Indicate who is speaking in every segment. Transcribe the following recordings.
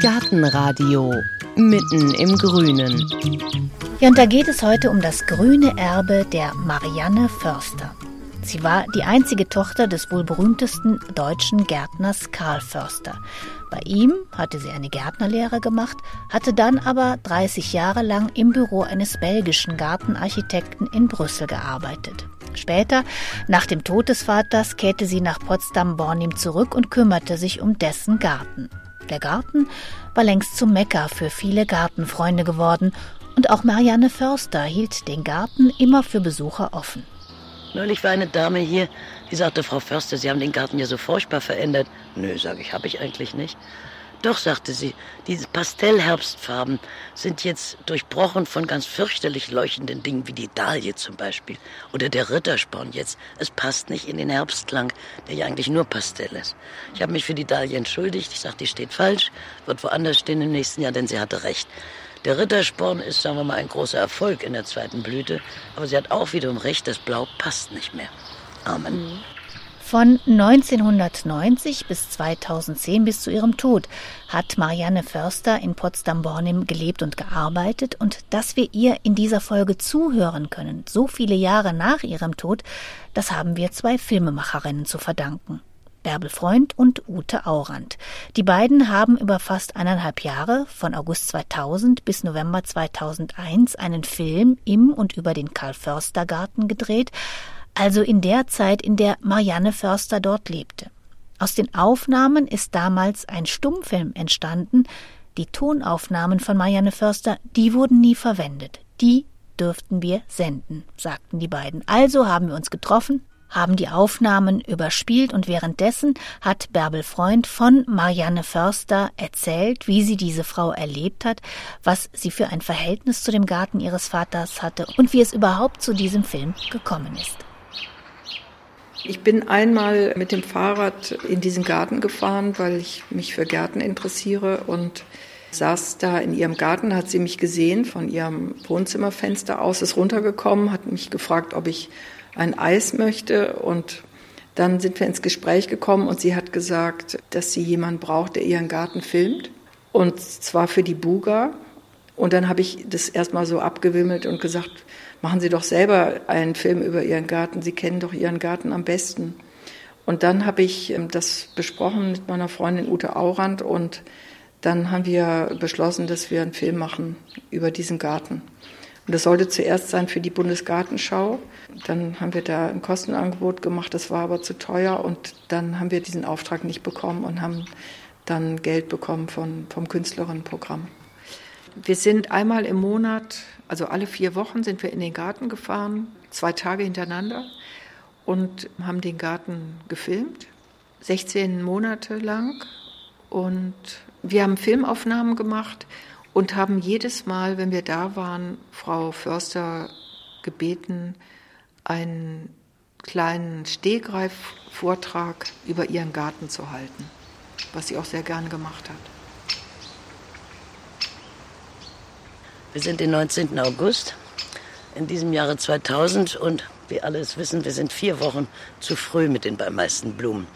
Speaker 1: Gartenradio mitten im Grünen.
Speaker 2: Ja, und da geht es heute um das grüne Erbe der Marianne Förster. Sie war die einzige Tochter des wohl berühmtesten deutschen Gärtners Karl Förster. Bei ihm hatte sie eine Gärtnerlehre gemacht, hatte dann aber 30 Jahre lang im Büro eines belgischen Gartenarchitekten in Brüssel gearbeitet. Später, nach dem Tod des Vaters, kehrte sie nach Potsdam-Bornim zurück und kümmerte sich um dessen Garten. Der Garten war längst zum Mekka für viele Gartenfreunde geworden und auch Marianne Förster hielt den Garten immer für Besucher offen.
Speaker 3: Neulich war eine Dame hier, die sagte, Frau Förster, Sie haben den Garten ja so furchtbar verändert. Nö, sage ich, habe ich eigentlich nicht. Doch, sagte sie, diese Pastellherbstfarben sind jetzt durchbrochen von ganz fürchterlich leuchtenden Dingen wie die Dahlie zum Beispiel oder der Rittersporn jetzt. Es passt nicht in den Herbstklang, der ja eigentlich nur Pastell ist. Ich habe mich für die Dahlie entschuldigt. Ich sagte, die steht falsch, wird woanders stehen im nächsten Jahr, denn sie hatte recht. Der Rittersporn ist, sagen wir mal, ein großer Erfolg in der zweiten Blüte, aber sie hat auch wiederum recht, das Blau passt nicht mehr. Amen.
Speaker 2: Von 1990 bis 2010 bis zu ihrem Tod hat Marianne Förster in Potsdam-Bornim gelebt und gearbeitet und dass wir ihr in dieser Folge zuhören können, so viele Jahre nach ihrem Tod, das haben wir zwei Filmemacherinnen zu verdanken. Bärbel Freund und Ute Aurand. Die beiden haben über fast eineinhalb Jahre, von August 2000 bis November 2001, einen Film im und über den Karl-Förster-Garten gedreht, also in der Zeit, in der Marianne Förster dort lebte. Aus den Aufnahmen ist damals ein Stummfilm entstanden. Die Tonaufnahmen von Marianne Förster, die wurden nie verwendet. Die dürften wir senden, sagten die beiden. Also haben wir uns getroffen, haben die Aufnahmen überspielt und währenddessen hat Bärbel Freund von Marianne Förster erzählt, wie sie diese Frau erlebt hat, was sie für ein Verhältnis zu dem Garten ihres Vaters hatte und wie es überhaupt zu diesem Film gekommen ist.
Speaker 4: Ich bin einmal mit dem Fahrrad in diesen Garten gefahren, weil ich mich für Gärten interessiere und saß da in ihrem Garten, hat sie mich gesehen von ihrem Wohnzimmerfenster aus, ist runtergekommen, hat mich gefragt, ob ich ein Eis möchte und dann sind wir ins Gespräch gekommen und sie hat gesagt, dass sie jemanden braucht, der ihren Garten filmt und zwar für die Buga. Und dann habe ich das erstmal so abgewimmelt und gesagt, machen Sie doch selber einen Film über Ihren Garten. Sie kennen doch Ihren Garten am besten. Und dann habe ich ähm, das besprochen mit meiner Freundin Ute Aurand und dann haben wir beschlossen, dass wir einen Film machen über diesen Garten. Und das sollte zuerst sein für die Bundesgartenschau. Dann haben wir da ein Kostenangebot gemacht, das war aber zu teuer und dann haben wir diesen Auftrag nicht bekommen und haben dann Geld bekommen von, vom Künstlerinnenprogramm. Wir sind einmal im Monat, also alle vier Wochen, sind wir in den Garten gefahren, zwei Tage hintereinander und haben den Garten gefilmt, 16 Monate lang. Und wir haben Filmaufnahmen gemacht und haben jedes Mal, wenn wir da waren, Frau Förster gebeten, einen kleinen Stehgreif-Vortrag über ihren Garten zu halten, was sie auch sehr gern gemacht hat.
Speaker 3: Wir sind den 19. August in diesem Jahre 2000 und wie alle es wissen, wir sind vier Wochen zu früh mit den meisten Blumen.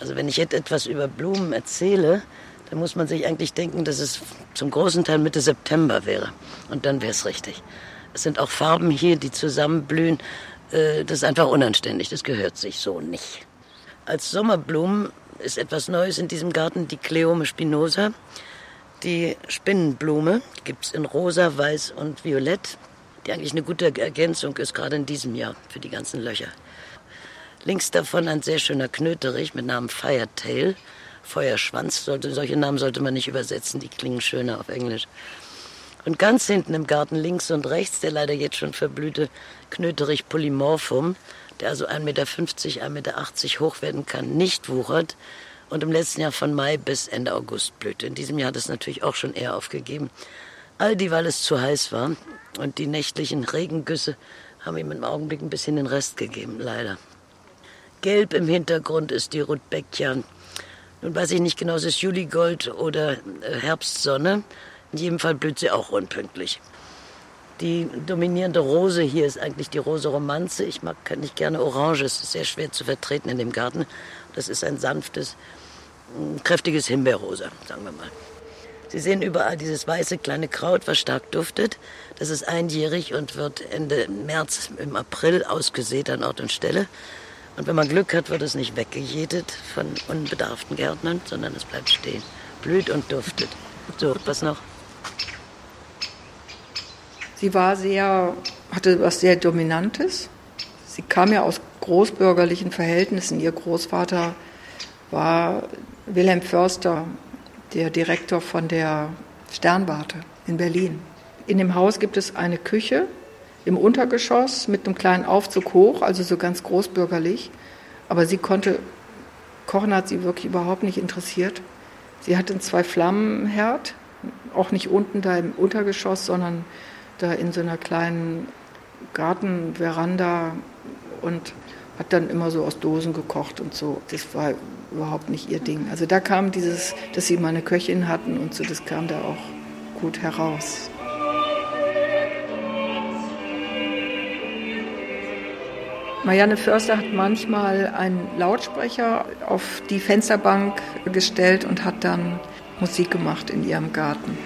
Speaker 3: Also wenn ich jetzt etwas über Blumen erzähle, dann muss man sich eigentlich denken, dass es zum großen Teil Mitte September wäre. Und dann wäre es richtig. Es sind auch Farben hier, die zusammenblühen. Äh, das ist einfach unanständig, das gehört sich so nicht. Als Sommerblumen ist etwas Neues in diesem Garten die Cleome spinosa. Die Spinnenblume gibt es in rosa, weiß und violett, die eigentlich eine gute Ergänzung ist, gerade in diesem Jahr für die ganzen Löcher. Links davon ein sehr schöner Knöterich mit Namen Firetail. Feuerschwanz, sollte, solche Namen sollte man nicht übersetzen, die klingen schöner auf Englisch. Und ganz hinten im Garten links und rechts der leider jetzt schon verblühte Knöterich polymorphum, der also 1,50 Meter, 1,80 Meter hoch werden kann, nicht wuchert, und im letzten Jahr von Mai bis Ende August blühte. In diesem Jahr hat es natürlich auch schon eher aufgegeben. All die, weil es zu heiß war und die nächtlichen Regengüsse haben ihm im Augenblick ein bisschen den Rest gegeben, leider. Gelb im Hintergrund ist die Rudbeckia. Nun weiß ich nicht genau, es ist Juligold oder äh, Herbstsonne. In jedem Fall blüht sie auch unpünktlich. Die dominierende Rose hier ist eigentlich die Rose Romanze. Ich mag nicht gerne Orange, es ist sehr schwer zu vertreten in dem Garten. Das ist ein sanftes, ein kräftiges Himbeerrosa, sagen wir mal. Sie sehen überall dieses weiße kleine Kraut, was stark duftet. Das ist einjährig und wird Ende März, im April ausgesät an Ort und Stelle. Und wenn man Glück hat, wird es nicht weggejätet von unbedarften Gärtnern, sondern es bleibt stehen. Blüht und duftet. So, was noch?
Speaker 4: Sie war sehr, hatte was sehr Dominantes. Sie kam ja aus großbürgerlichen Verhältnissen. Ihr Großvater war Wilhelm Förster, der Direktor von der Sternwarte in Berlin. In dem Haus gibt es eine Küche im Untergeschoss mit einem kleinen Aufzug hoch, also so ganz großbürgerlich. Aber sie konnte, Kochen hat sie wirklich überhaupt nicht interessiert. Sie hatte einen Zwei-Flammen-Herd, auch nicht unten da im Untergeschoss, sondern da in so einer kleinen Gartenveranda und hat dann immer so aus Dosen gekocht und so. Das war überhaupt nicht ihr Ding. Also da kam dieses, dass sie mal eine Köchin hatten und so, das kam da auch gut heraus. Marianne Förster hat manchmal einen Lautsprecher auf die Fensterbank gestellt und hat dann Musik gemacht in ihrem Garten.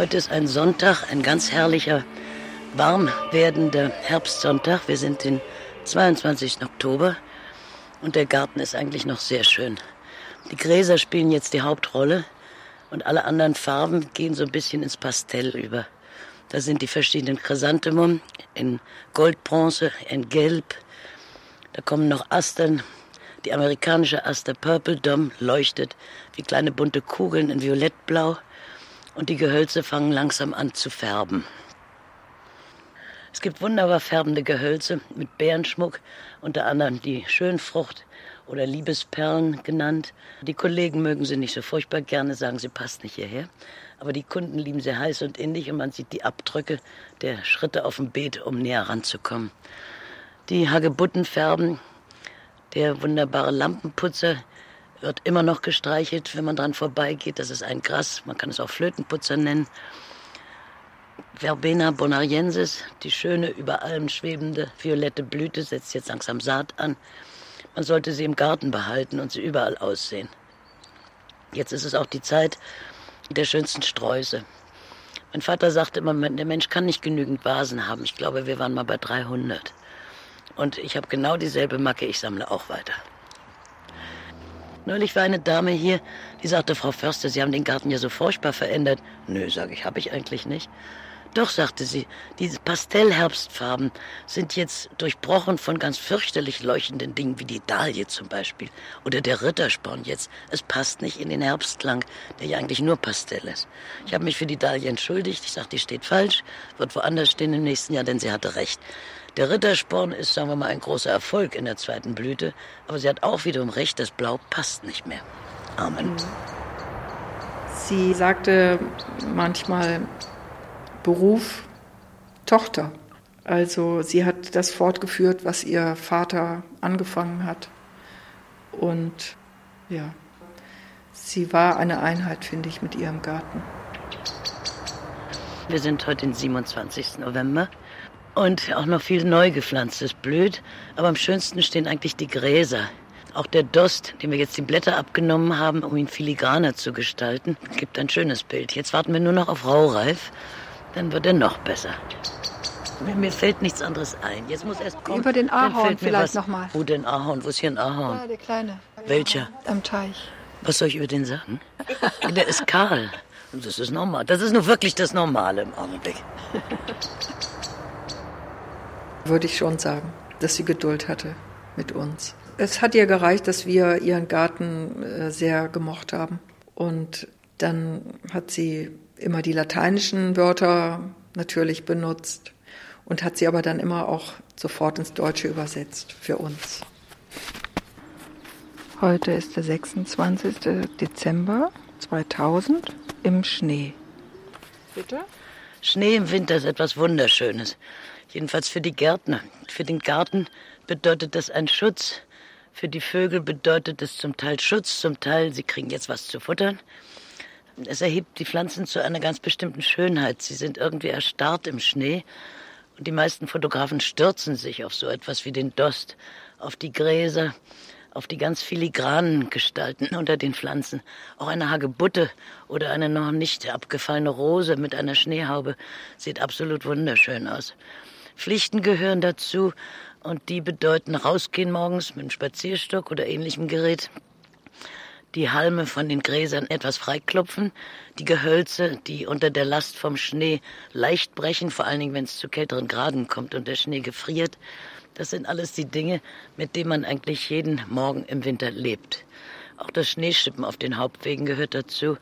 Speaker 3: Heute ist ein Sonntag, ein ganz herrlicher, warm werdender Herbstsonntag. Wir sind den 22. Oktober und der Garten ist eigentlich noch sehr schön. Die Gräser spielen jetzt die Hauptrolle und alle anderen Farben gehen so ein bisschen ins Pastell über. Da sind die verschiedenen Chrysanthemum in Goldbronze, in Gelb. Da kommen noch Astern. Die amerikanische Aster Purple Dome leuchtet wie kleine bunte Kugeln in Violettblau und die Gehölze fangen langsam an zu färben. Es gibt wunderbar färbende Gehölze mit Bärenschmuck, unter anderem die Schönfrucht oder Liebesperlen genannt. Die Kollegen mögen sie nicht so furchtbar gerne, sagen, sie passt nicht hierher. Aber die Kunden lieben sie heiß und innig und man sieht die Abdrücke der Schritte auf dem Beet, um näher ranzukommen. Die Hagebutten färben, der wunderbare Lampenputzer wird immer noch gestreichelt, wenn man dran vorbeigeht. Das ist ein Gras, man kann es auch Flötenputzer nennen. Verbena bonariensis, die schöne, über allem schwebende violette Blüte, setzt jetzt langsam Saat an. Man sollte sie im Garten behalten und sie überall aussehen. Jetzt ist es auch die Zeit der schönsten Sträuße. Mein Vater sagte immer, der Mensch kann nicht genügend Vasen haben. Ich glaube, wir waren mal bei 300. Und ich habe genau dieselbe Macke, ich sammle auch weiter. Neulich war eine Dame hier, die sagte, Frau Förster, Sie haben den Garten ja so furchtbar verändert. Nö, sage ich, habe ich eigentlich nicht. Doch, sagte sie, diese Pastellherbstfarben sind jetzt durchbrochen von ganz fürchterlich leuchtenden Dingen wie die Dahlie zum Beispiel oder der Rittersporn jetzt. Es passt nicht in den Herbstklang, der ja eigentlich nur Pastell ist. Ich habe mich für die Dahlie entschuldigt. Ich sagte, die steht falsch, wird woanders stehen im nächsten Jahr, denn sie hatte recht. Der Rittersporn ist, sagen wir mal, ein großer Erfolg in der zweiten Blüte, aber sie hat auch wiederum recht, das Blau passt nicht mehr. Amen.
Speaker 4: Sie sagte manchmal Beruf Tochter. Also sie hat das fortgeführt, was ihr Vater angefangen hat. Und ja, sie war eine Einheit, finde ich, mit ihrem Garten.
Speaker 3: Wir sind heute den 27. November und auch noch viel neu gepflanztes blüht. Aber am schönsten stehen eigentlich die Gräser. Auch der Dost, dem wir jetzt die Blätter abgenommen haben, um ihn filigraner zu gestalten, gibt ein schönes Bild. Jetzt warten wir nur noch auf Raureif, dann wird er noch besser. Mir fällt nichts anderes ein. Jetzt muss erst kommen.
Speaker 4: Über den Ahorn vielleicht nochmal.
Speaker 3: Wo denn Ahorn? Wo ist hier ein Ahorn?
Speaker 4: Ja, der kleine.
Speaker 3: Welcher?
Speaker 4: Am Teich.
Speaker 3: Was soll ich über den sagen? der ist kahl. Das ist normal. Das ist nur wirklich das Normale im Augenblick.
Speaker 4: würde ich schon sagen, dass sie Geduld hatte mit uns. Es hat ihr gereicht, dass wir ihren Garten äh, sehr gemocht haben. Und dann hat sie immer die lateinischen Wörter natürlich benutzt und hat sie aber dann immer auch sofort ins Deutsche übersetzt für uns. Heute ist der 26. Dezember 2000 im Schnee.
Speaker 3: Bitte? Schnee im Winter ist etwas Wunderschönes. Jedenfalls für die Gärtner. Für den Garten bedeutet das ein Schutz. Für die Vögel bedeutet es zum Teil Schutz, zum Teil, sie kriegen jetzt was zu futtern. es erhebt die Pflanzen zu einer ganz bestimmten Schönheit. Sie sind irgendwie erstarrt im Schnee. Und die meisten Fotografen stürzen sich auf so etwas wie den Dost, auf die Gräser, auf die ganz filigranen Gestalten unter den Pflanzen. Auch eine Hagebutte oder eine noch nicht abgefallene Rose mit einer Schneehaube sieht absolut wunderschön aus. Pflichten gehören dazu und die bedeuten rausgehen morgens mit einem Spazierstock oder ähnlichem Gerät, die Halme von den Gräsern etwas freiklopfen, die Gehölze, die unter der Last vom Schnee leicht brechen, vor allen Dingen, wenn es zu kälteren Graden kommt und der Schnee gefriert. Das sind alles die Dinge, mit denen man eigentlich jeden Morgen im Winter lebt. Auch das Schneeschippen auf den Hauptwegen gehört dazu.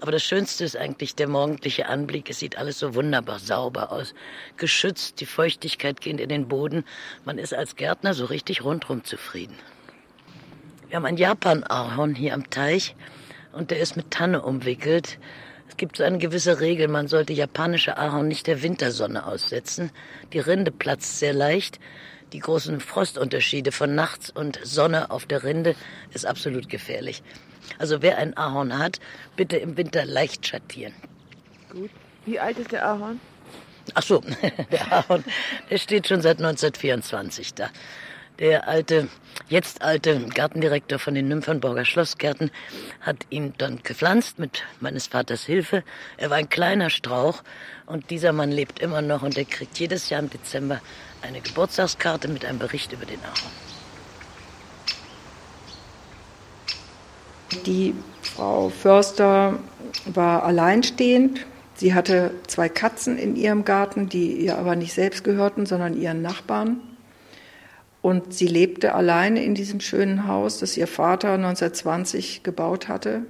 Speaker 3: Aber das Schönste ist eigentlich der morgendliche Anblick. Es sieht alles so wunderbar sauber aus. Geschützt, die Feuchtigkeit geht in den Boden. Man ist als Gärtner so richtig rundrum zufrieden. Wir haben ein Japan-Ahorn hier am Teich und der ist mit Tanne umwickelt. Es gibt so eine gewisse Regel, man sollte japanische Ahorn nicht der Wintersonne aussetzen. Die Rinde platzt sehr leicht. Die großen Frostunterschiede von nachts und Sonne auf der Rinde ist absolut gefährlich. Also wer ein Ahorn hat, bitte im Winter leicht schattieren.
Speaker 5: Gut. Wie alt ist der Ahorn?
Speaker 3: Ach so, der Ahorn, der steht schon seit 1924 da. Der alte, jetzt alte Gartendirektor von den Nymphenburger Schlossgärten hat ihn dann gepflanzt mit meines Vaters Hilfe. Er war ein kleiner Strauch und dieser Mann lebt immer noch und er kriegt jedes Jahr im Dezember eine Geburtstagskarte mit einem Bericht über den Ahorn.
Speaker 4: Die Frau Förster war alleinstehend. Sie hatte zwei Katzen in ihrem Garten, die ihr aber nicht selbst gehörten, sondern ihren Nachbarn. Und sie lebte alleine in diesem schönen Haus, das ihr Vater 1920 gebaut hatte.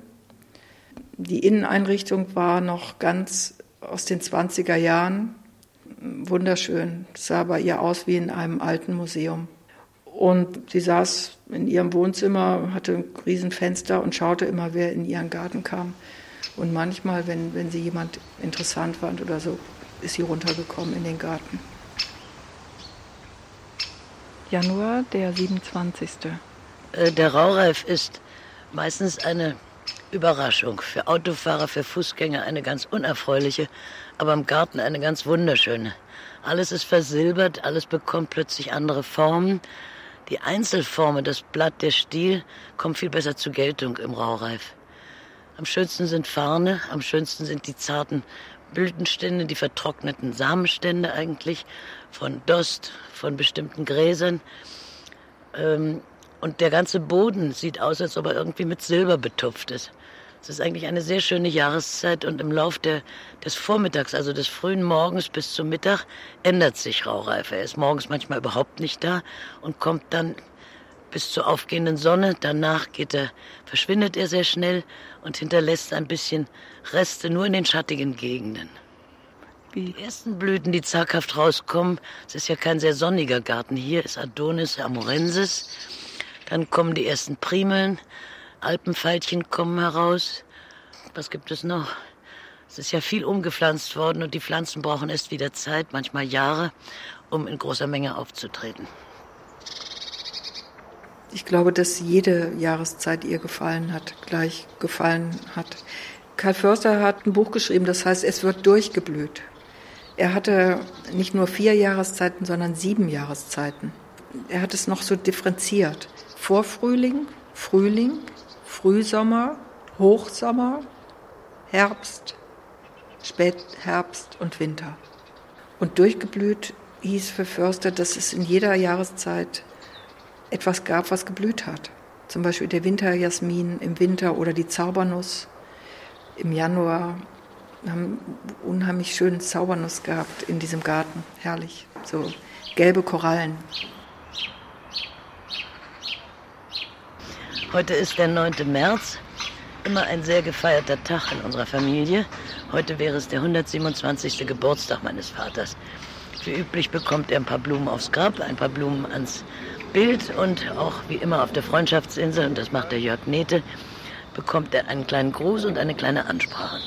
Speaker 4: Die Inneneinrichtung war noch ganz aus den 20er Jahren. Wunderschön. Es sah bei ihr aus wie in einem alten Museum. Und sie saß in ihrem Wohnzimmer, hatte ein Riesenfenster und schaute immer, wer in ihren Garten kam. Und manchmal, wenn, wenn sie jemand interessant fand oder so, ist sie runtergekommen in den Garten.
Speaker 5: Januar, der 27.
Speaker 3: Äh, der Raureif ist meistens eine Überraschung. Für Autofahrer, für Fußgänger eine ganz unerfreuliche, aber im Garten eine ganz wunderschöne. Alles ist versilbert, alles bekommt plötzlich andere Formen. Die Einzelformen, das Blatt, der Stiel, kommen viel besser zur Geltung im Raureif. Am schönsten sind Farne, am schönsten sind die zarten Blütenstände, die vertrockneten Samenstände eigentlich von Dost, von bestimmten Gräsern. Ähm, und der ganze Boden sieht aus, als ob er irgendwie mit Silber betupft ist. Es ist eigentlich eine sehr schöne Jahreszeit und im Lauf der, des Vormittags, also des frühen Morgens bis zum Mittag, ändert sich Raureife. Er ist morgens manchmal überhaupt nicht da und kommt dann bis zur aufgehenden Sonne. Danach geht er, verschwindet er sehr schnell und hinterlässt ein bisschen Reste nur in den schattigen Gegenden. Die ersten Blüten, die zaghaft rauskommen, es ist ja kein sehr sonniger Garten. Hier ist Adonis amorensis. Dann kommen die ersten Primeln, Alpenfeilchen kommen heraus. Was gibt es noch? Es ist ja viel umgepflanzt worden und die Pflanzen brauchen erst wieder Zeit, manchmal Jahre, um in großer Menge aufzutreten.
Speaker 4: Ich glaube, dass jede Jahreszeit ihr gefallen hat, gleich gefallen hat. Karl Förster hat ein Buch geschrieben, das heißt, es wird durchgeblüht. Er hatte nicht nur vier Jahreszeiten, sondern sieben Jahreszeiten. Er hat es noch so differenziert. Vorfrühling, Frühling, Frühsommer, Hochsommer, Herbst, Spätherbst und Winter. Und durchgeblüht hieß für Förster, dass es in jeder Jahreszeit etwas gab, was geblüht hat. Zum Beispiel der Winterjasmin im Winter oder die Zaubernuss im Januar. Wir haben unheimlich schönen Zaubernuss gehabt in diesem Garten. Herrlich. So gelbe Korallen.
Speaker 3: Heute ist der 9. März, immer ein sehr gefeierter Tag in unserer Familie. Heute wäre es der 127. Geburtstag meines Vaters. Wie üblich bekommt er ein paar Blumen aufs Grab, ein paar Blumen ans Bild und auch wie immer auf der Freundschaftsinsel, und das macht der Jörg Nete, bekommt er einen kleinen Gruß und eine kleine Ansprache.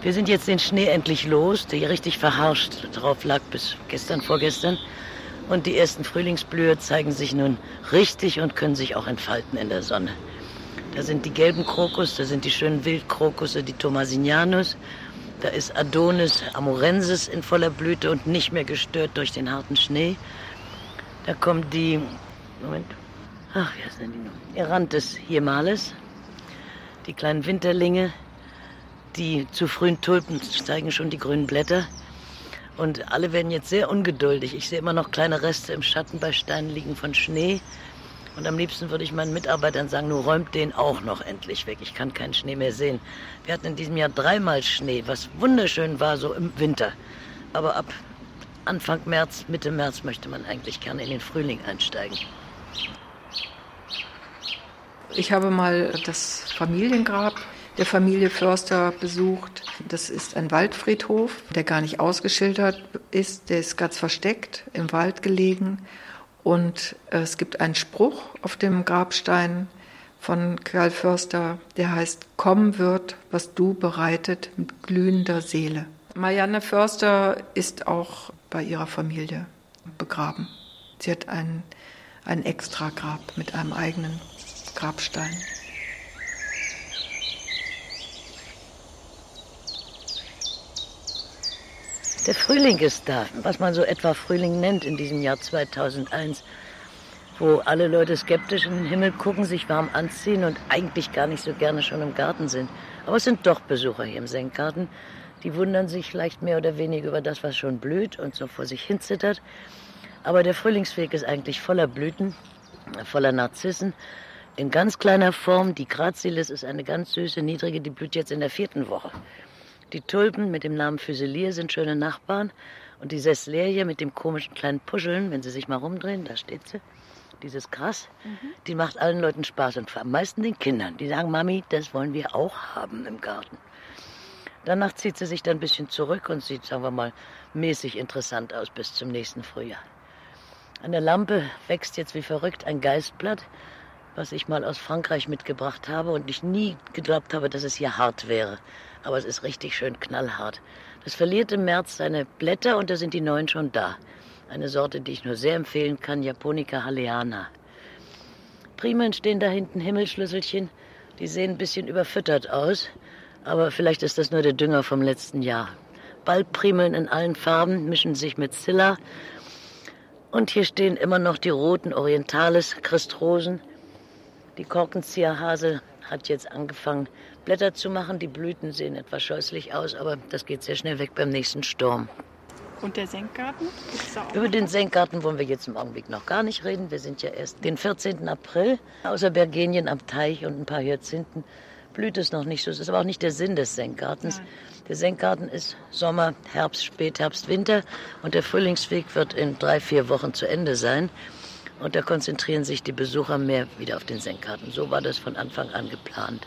Speaker 3: Wir sind jetzt den Schnee endlich los, der hier richtig verharscht drauf lag bis gestern, vorgestern. Und die ersten Frühlingsblühe zeigen sich nun richtig und können sich auch entfalten in der Sonne. Da sind die gelben Krokus, da sind die schönen Wildkrokusse, die Thomasinianus. Da ist Adonis amorensis in voller Blüte und nicht mehr gestört durch den harten Schnee. Da kommt die, Moment, ach, wie heißt denn die noch? Erantes hiemales. Die kleinen Winterlinge, die zu frühen Tulpen zeigen schon die grünen Blätter. Und alle werden jetzt sehr ungeduldig. Ich sehe immer noch kleine Reste im Schatten bei Steinen liegen von Schnee. Und am liebsten würde ich meinen Mitarbeitern sagen, nur räumt den auch noch endlich weg. Ich kann keinen Schnee mehr sehen. Wir hatten in diesem Jahr dreimal Schnee, was wunderschön war, so im Winter. Aber ab Anfang März, Mitte März möchte man eigentlich gerne in den Frühling einsteigen.
Speaker 4: Ich habe mal das Familiengrab der Familie Förster besucht. Das ist ein Waldfriedhof, der gar nicht ausgeschildert ist. Der ist ganz versteckt im Wald gelegen. Und äh, es gibt einen Spruch auf dem Grabstein von Karl Förster, der heißt, Komm wird, was du bereitet mit glühender Seele. Marianne Förster ist auch bei ihrer Familie begraben. Sie hat ein, ein Extragrab mit einem eigenen Grabstein.
Speaker 3: Der Frühling ist da, was man so etwa Frühling nennt in diesem Jahr 2001, wo alle Leute skeptisch in den Himmel gucken, sich warm anziehen und eigentlich gar nicht so gerne schon im Garten sind. Aber es sind doch Besucher hier im Senkgarten, die wundern sich vielleicht mehr oder weniger über das, was schon blüht und so vor sich hin zittert. Aber der Frühlingsweg ist eigentlich voller Blüten, voller Narzissen, in ganz kleiner Form. Die Grazilis ist eine ganz süße, niedrige, die blüht jetzt in der vierten Woche. Die Tulpen mit dem Namen Fuselier sind schöne Nachbarn. Und die Sesslerie mit dem komischen kleinen Puscheln, wenn Sie sich mal rumdrehen, da steht sie, dieses Gras, mhm. die macht allen Leuten Spaß und am meisten den Kindern. Die sagen, Mami, das wollen wir auch haben im Garten. Danach zieht sie sich dann ein bisschen zurück und sieht, sagen wir mal, mäßig interessant aus bis zum nächsten Frühjahr. An der Lampe wächst jetzt wie verrückt ein Geistblatt, was ich mal aus Frankreich mitgebracht habe und ich nie geglaubt habe, dass es hier hart wäre aber es ist richtig schön knallhart. Das verliert im März seine Blätter und da sind die neuen schon da. Eine Sorte, die ich nur sehr empfehlen kann, Japonica haleana. Primeln stehen da hinten, Himmelschlüsselchen. Die sehen ein bisschen überfüttert aus, aber vielleicht ist das nur der Dünger vom letzten Jahr. Baldprimeln in allen Farben mischen sich mit Zilla. Und hier stehen immer noch die roten Orientales, Christrosen. Die Korkenzieherhasel hat jetzt angefangen, Blätter zu machen. Die Blüten sehen etwas scheußlich aus, aber das geht sehr schnell weg beim nächsten Sturm.
Speaker 5: Und der Senkgarten?
Speaker 3: Über den Senkgarten wollen wir jetzt im Augenblick noch gar nicht reden. Wir sind ja erst den 14. April. Außer Bergenien am Teich und ein paar Hyazinthen blüht es noch nicht so. Das ist aber auch nicht der Sinn des Senkgartens. Nein. Der Senkgarten ist Sommer, Herbst, Spätherbst, Winter und der Frühlingsweg wird in drei, vier Wochen zu Ende sein. Und da konzentrieren sich die Besucher mehr wieder auf den Senkgarten. So war das von Anfang an geplant.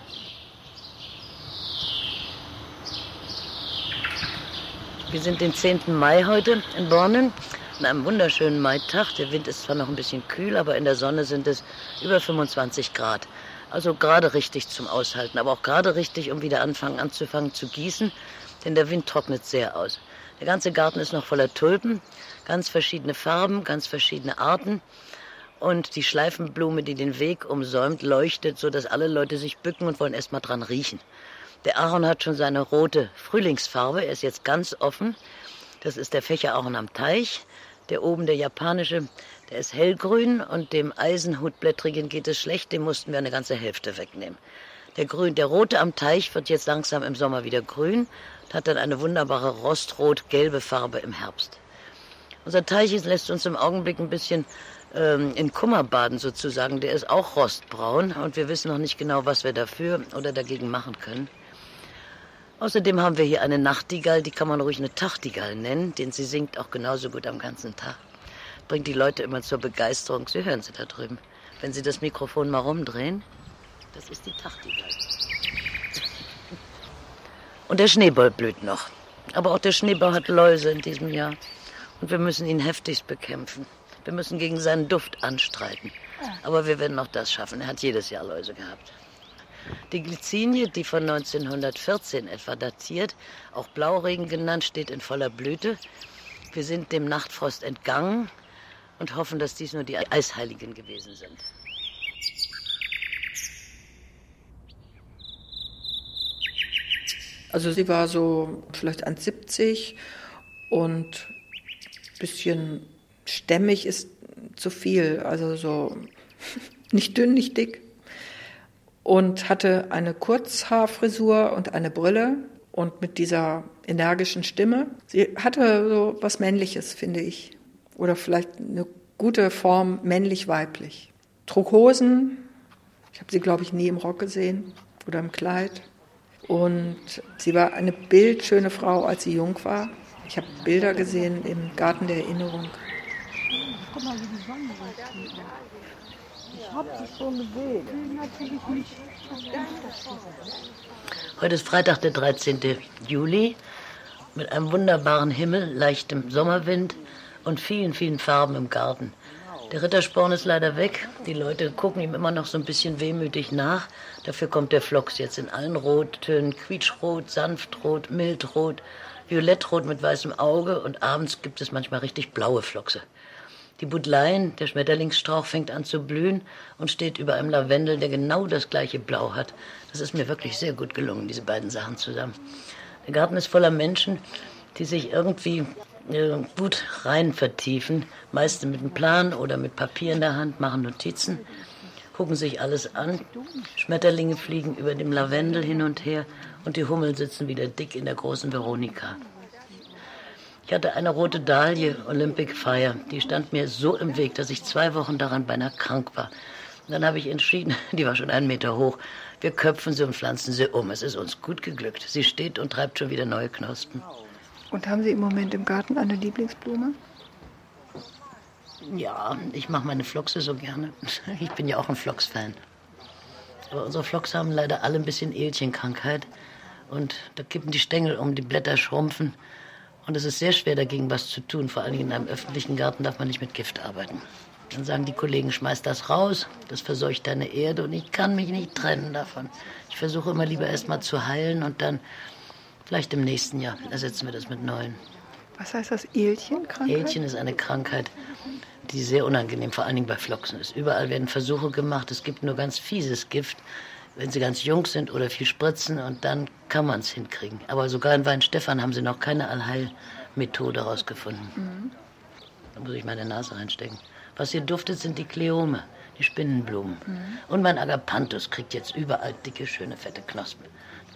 Speaker 3: Wir sind den 10. Mai heute in Bornen, an einem wunderschönen Maitag. Der Wind ist zwar noch ein bisschen kühl, aber in der Sonne sind es über 25 Grad. Also gerade richtig zum Aushalten, aber auch gerade richtig, um wieder anfangen anzufangen zu gießen, denn der Wind trocknet sehr aus. Der ganze Garten ist noch voller Tulpen, ganz verschiedene Farben, ganz verschiedene Arten. Und die Schleifenblume, die den Weg umsäumt, leuchtet, so dass alle Leute sich bücken und wollen erst mal dran riechen. Der Ahorn hat schon seine rote Frühlingsfarbe. Er ist jetzt ganz offen. Das ist der Fächerahorn am Teich. Der oben, der japanische, der ist hellgrün und dem Eisenhutblättrigen geht es schlecht. Dem mussten wir eine ganze Hälfte wegnehmen. Der, grün, der rote am Teich wird jetzt langsam im Sommer wieder grün und hat dann eine wunderbare rostrot-gelbe Farbe im Herbst. Unser Teich lässt uns im Augenblick ein bisschen ähm, in Kummer baden sozusagen. Der ist auch rostbraun und wir wissen noch nicht genau, was wir dafür oder dagegen machen können. Außerdem haben wir hier eine Nachtigall, die kann man ruhig eine Tachtigall nennen, denn sie singt auch genauso gut am ganzen Tag. Bringt die Leute immer zur Begeisterung. Sie hören sie da drüben. Wenn Sie das Mikrofon mal rumdrehen, das ist die Tachtigall. Und der Schneeball blüht noch. Aber auch der Schneeball hat Läuse in diesem Jahr. Und wir müssen ihn heftigst bekämpfen. Wir müssen gegen seinen Duft anstreiten. Aber wir werden auch das schaffen. Er hat jedes Jahr Läuse gehabt. Die Glycinie, die von 1914 etwa datiert, auch Blauregen genannt, steht in voller Blüte. Wir sind dem Nachtfrost entgangen und hoffen, dass dies nur die Eisheiligen gewesen sind.
Speaker 4: Also sie war so vielleicht 1,70 und ein bisschen stämmig ist zu viel, also so nicht dünn, nicht dick. Und hatte eine Kurzhaarfrisur und eine Brille und mit dieser energischen Stimme. Sie hatte so was Männliches, finde ich. Oder vielleicht eine gute Form männlich-weiblich. Trug Hosen. Ich habe sie, glaube ich, nie im Rock gesehen oder im Kleid. Und sie war eine bildschöne Frau, als sie jung war. Ich habe Bilder gesehen im Garten der Erinnerung. Guck mal, wie die Sonne
Speaker 3: Ich habe sie schon gesehen. Natürlich nicht. Heute ist Freitag, der 13. Juli, mit einem wunderbaren Himmel, leichtem Sommerwind und vielen, vielen Farben im Garten. Der Rittersporn ist leider weg. Die Leute gucken ihm immer noch so ein bisschen wehmütig nach. Dafür kommt der Flox jetzt in allen Rottönen. Quietschrot, Sanftrot, Mildrot, Violettrot mit weißem Auge und abends gibt es manchmal richtig blaue Flochse. Die Budleien, der Schmetterlingsstrauch, fängt an zu blühen und steht über einem Lavendel, der genau das gleiche Blau hat. Das ist mir wirklich sehr gut gelungen, diese beiden Sachen zusammen. Der Garten ist voller Menschen, die sich irgendwie gut rein vertiefen, meist mit einem Plan oder mit Papier in der Hand, machen Notizen, gucken sich alles an. Schmetterlinge fliegen über dem Lavendel hin und her und die Hummeln sitzen wieder dick in der großen Veronika. Ich hatte eine rote Dahlie Olympic Fire. Die stand mir so im Weg, dass ich zwei Wochen daran beinahe krank war. Und dann habe ich entschieden, die war schon einen Meter hoch, wir köpfen sie und pflanzen sie um. Es ist uns gut geglückt. Sie steht und treibt schon wieder neue Knospen.
Speaker 4: Und haben Sie im Moment im Garten eine Lieblingsblume?
Speaker 3: Ja, ich mache meine Floxe so gerne. Ich bin ja auch ein Flox-Fan. Aber unsere Flox haben leider alle ein bisschen Elchenkrankheit. Und da kippen die Stängel um, die Blätter schrumpfen. Und es ist sehr schwer dagegen was zu tun. Vor allem in einem öffentlichen Garten darf man nicht mit Gift arbeiten. Dann sagen die Kollegen, schmeiß das raus, das verseucht deine Erde und ich kann mich nicht trennen davon. Ich versuche immer lieber erst mal zu heilen und dann vielleicht im nächsten Jahr ersetzen wir das mit neuen.
Speaker 4: Was heißt das Elchenkrankheit?
Speaker 3: Elchen ist eine Krankheit, die sehr unangenehm, vor allen Dingen bei Flochsen ist. Überall werden Versuche gemacht, es gibt nur ganz fieses Gift, wenn sie ganz jung sind oder viel spritzen und dann kann man es hinkriegen. Aber sogar in Weinstefan haben sie noch keine Allheilmethode herausgefunden. Mhm. Da muss ich meine Nase reinstecken. Was hier duftet, sind die Kleome, die Spinnenblumen. Mhm. Und mein Agapanthus kriegt jetzt überall dicke, schöne, fette Knospen.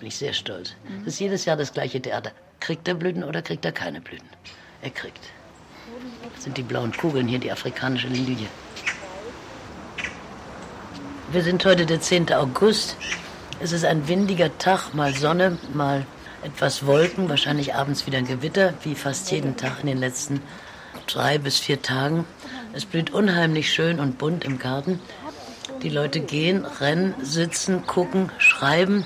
Speaker 3: Bin ich sehr stolz. Mhm. Das ist jedes Jahr das gleiche Theater. Kriegt er Blüten oder kriegt er keine Blüten? Er kriegt. Das sind die blauen Kugeln hier, die afrikanische Lilie. Wir sind heute der 10. August. Es ist ein windiger Tag, mal Sonne, mal etwas Wolken, wahrscheinlich abends wieder ein Gewitter, wie fast jeden Tag in den letzten drei bis vier Tagen. Es blüht unheimlich schön und bunt im Garten. Die Leute gehen, rennen, sitzen, gucken, schreiben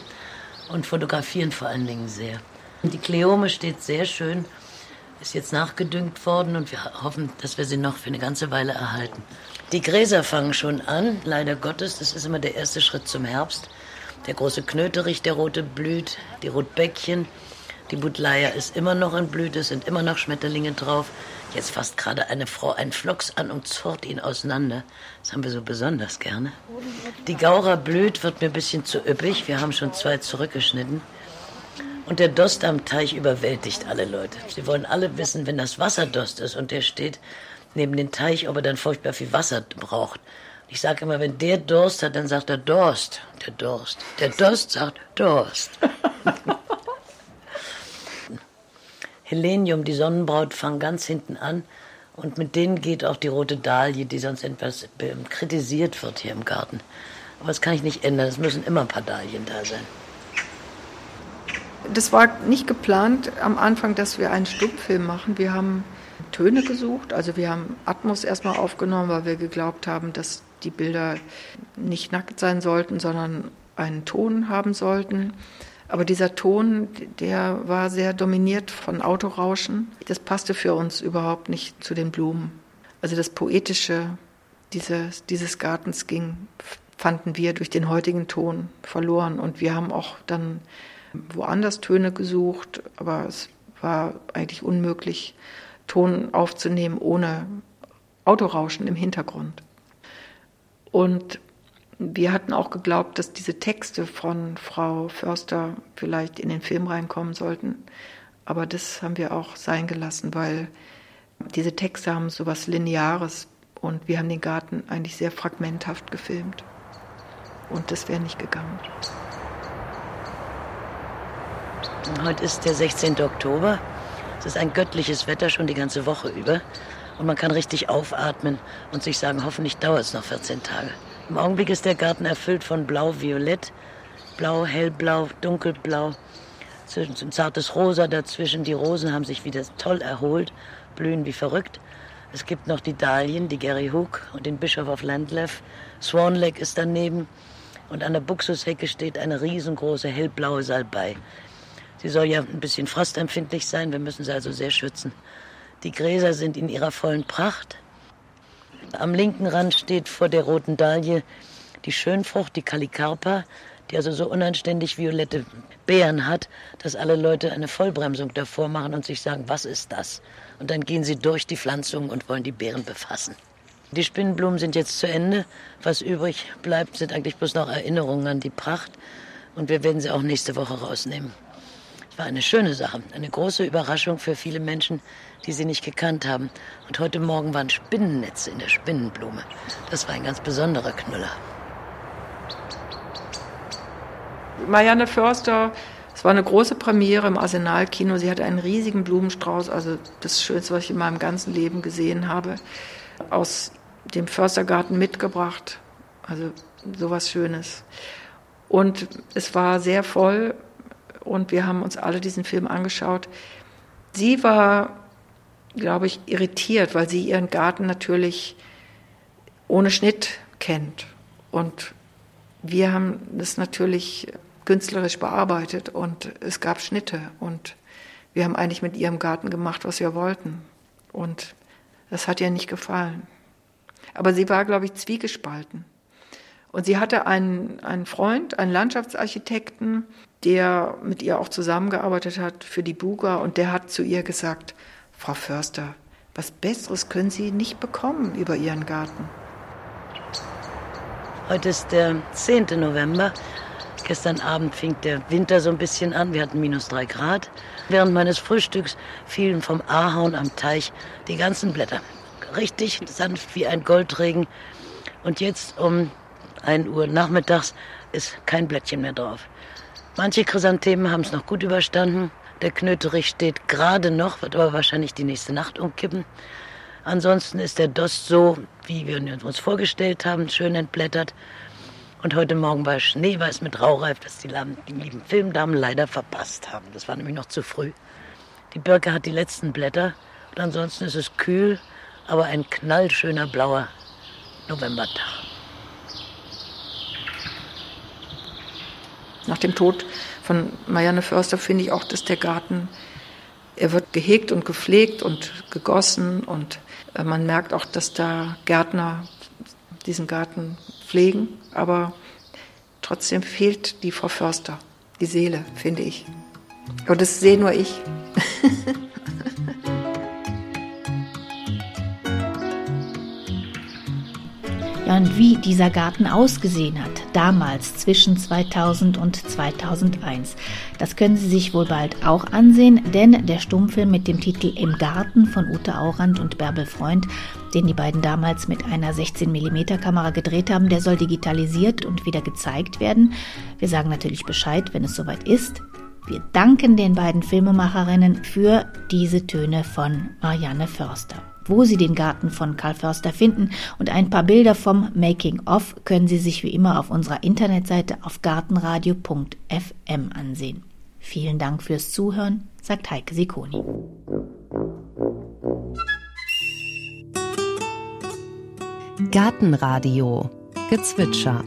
Speaker 3: und fotografieren vor allen Dingen sehr. Die Kleome steht sehr schön, ist jetzt nachgedüngt worden und wir hoffen, dass wir sie noch für eine ganze Weile erhalten. Die Gräser fangen schon an, leider Gottes. Das ist immer der erste Schritt zum Herbst. Der große Knöterich, der rote blüht, die Rotbäckchen. Die Budleia ist immer noch in Blüte, es sind immer noch Schmetterlinge drauf. Jetzt fasst gerade eine Frau einen Flox an und zurrt ihn auseinander. Das haben wir so besonders gerne. Die Gaura blüht, wird mir ein bisschen zu üppig. Wir haben schon zwei zurückgeschnitten. Und der Dost am Teich überwältigt alle Leute. Sie wollen alle wissen, wenn das Wasserdost ist und der steht neben den Teich, ob er dann furchtbar viel Wasser braucht. Ich sage immer, wenn der Durst hat, dann sagt er Durst. Der Durst. Der Durst sagt Durst. Helenium, die Sonnenbraut, fangen ganz hinten an. Und mit denen geht auch die rote Dahlie, die sonst etwas kritisiert wird hier im Garten. Aber das kann ich nicht ändern. Es müssen immer ein paar Dahlien da sein.
Speaker 4: Das war nicht geplant am Anfang, dass wir einen Stummfilm machen. Wir haben Töne gesucht. Also wir haben Atmos erstmal aufgenommen, weil wir geglaubt haben, dass die Bilder nicht nackt sein sollten, sondern einen Ton haben sollten. Aber dieser Ton, der war sehr dominiert von Autorauschen. Das passte für uns überhaupt nicht zu den Blumen. Also das Poetische dieses, dieses Gartens ging, fanden wir durch den heutigen Ton verloren. Und wir haben auch dann woanders Töne gesucht, aber es war eigentlich unmöglich, Ton aufzunehmen ohne Autorauschen im Hintergrund. Und Wir hatten auch geglaubt, dass diese Texte von Frau Förster vielleicht in den Film reinkommen sollten. Aber das haben wir auch sein gelassen, weil diese Texte haben so was Lineares und wir haben den Garten eigentlich sehr fragmenthaft gefilmt. Und das wäre nicht gegangen.
Speaker 3: Heute ist der 16. Oktober. Es ist ein göttliches Wetter schon die ganze Woche über. Und man kann richtig aufatmen und sich sagen, hoffentlich dauert es noch 14 Tage. Im Augenblick ist der Garten erfüllt von Blau-Violett, Blau, Hellblau, Dunkelblau, ein zartes Rosa dazwischen. Die Rosen haben sich wieder toll erholt, blühen wie verrückt. Es gibt noch die Dahlien, die Gary Hook und den Bischof of Landleff. Swan Lake ist daneben. Und an der Buxushecke steht eine riesengroße hellblaue Salbei. Sie soll ja ein bisschen frostempfindlich sein, wir müssen sie also sehr schützen. Die Gräser sind in ihrer vollen Pracht. Am linken Rand steht vor der roten Dahlie die Schönfrucht, die Kalikarpa, die also so unanständig violette Beeren hat, dass alle Leute eine Vollbremsung davor machen und sich sagen, was ist das? Und dann gehen sie durch die Pflanzung und wollen die Beeren befassen. Die Spinnenblumen sind jetzt zu Ende. Was übrig bleibt, sind eigentlich bloß noch Erinnerungen an die Pracht. Und wir werden sie auch nächste Woche rausnehmen. Es war eine schöne Sache, eine große Überraschung für viele Menschen, die sie nicht gekannt haben. Und heute Morgen waren Spinnennetze in der Spinnenblume. Das war ein ganz besonderer Knüller.
Speaker 4: Marianne Förster, es war eine große Premiere im Arsenalkino. Sie hatte einen riesigen Blumenstrauß, also das Schönste, was ich in meinem ganzen Leben gesehen habe, aus dem Förstergarten mitgebracht. Also sowas Schönes. Und es war sehr voll und wir haben uns alle diesen Film angeschaut. Sie war, glaube ich, irritiert, weil sie ihren Garten natürlich ohne Schnitt kennt. Und wir haben das natürlich künstlerisch bearbeitet und es gab Schnitte und wir haben eigentlich mit ihrem Garten gemacht, was wir wollten. Und das hat ihr nicht gefallen. Aber sie war, glaube ich, zwiegespalten. Und sie hatte einen, einen Freund, einen Landschaftsarchitekten, der mit ihr auch zusammengearbeitet hat für die Buga und der hat zu ihr gesagt, Frau Förster, was Besseres können Sie nicht bekommen über Ihren Garten.
Speaker 3: Heute ist der 10. November Gestern Abend fing der Winter so ein bisschen an. Wir hatten minus drei Grad. Während meines Frühstücks fielen vom Ahorn am Teich die ganzen Blätter. Richtig sanft wie ein Goldregen. Und jetzt um 1 Uhr nachmittags ist kein Blättchen mehr drauf. Manche Chrysanthemen haben es noch gut überstanden. Der Knöterich steht gerade noch, wird aber wahrscheinlich die nächste Nacht umkippen. Ansonsten ist der Dost so, wie wir uns vorgestellt haben, schön entblättert. Und heute Morgen war schneeweiß mit Raureif, das die, die lieben Filmdamen leider verpasst haben. Das war nämlich noch zu früh. Die Birke hat die letzten Blätter und ansonsten ist es kühl, aber ein knallschöner blauer Novembertag.
Speaker 4: Nach dem Tod von Marianne Förster finde ich auch, dass der Garten, er wird gehegt und gepflegt und gegossen und äh, man merkt auch, dass da Gärtner diesen Garten pflegen, aber trotzdem fehlt die Frau Förster, die Seele, finde ich. Und das sehe nur ich.
Speaker 2: Ja, und wie dieser Garten ausgesehen hat, damals zwischen 2000 und 2001, das können Sie sich wohl bald auch ansehen, denn der Stummfilm mit dem Titel Im Garten von Ute Aurand und Bärbel Freund, den die beiden damals mit einer 16 mm Kamera gedreht haben, der soll digitalisiert und wieder gezeigt werden. Wir sagen natürlich Bescheid, wenn es soweit ist. Wir danken den beiden Filmemacherinnen für diese Töne von Marianne Förster. Wo Sie den Garten von Karl Förster finden und ein paar Bilder vom Making of können Sie sich wie immer auf unserer Internetseite auf gartenradio.fm ansehen. Vielen Dank fürs Zuhören, sagt Heike Sikoni.
Speaker 1: Gartenradio Gezwitscher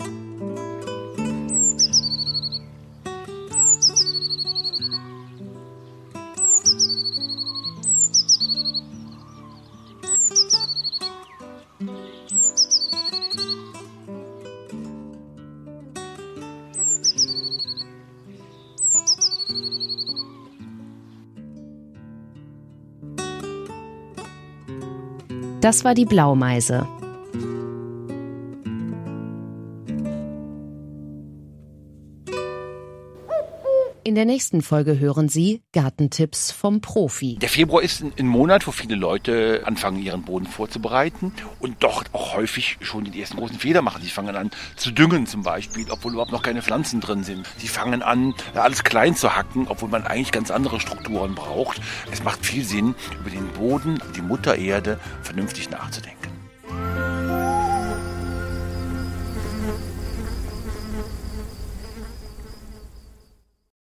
Speaker 1: Das war die Blaumeise. In der nächsten Folge hören Sie Gartentipps vom Profi.
Speaker 6: Der Februar ist ein Monat, wo viele Leute anfangen, ihren Boden vorzubereiten und dort auch häufig schon die ersten großen Fehler machen. Sie fangen an zu düngen zum Beispiel, obwohl überhaupt noch keine Pflanzen drin sind. Sie fangen an, alles klein zu hacken, obwohl man eigentlich ganz andere Strukturen braucht. Es macht viel Sinn, über den Boden, die Mutter Erde vernünftig nachzudenken.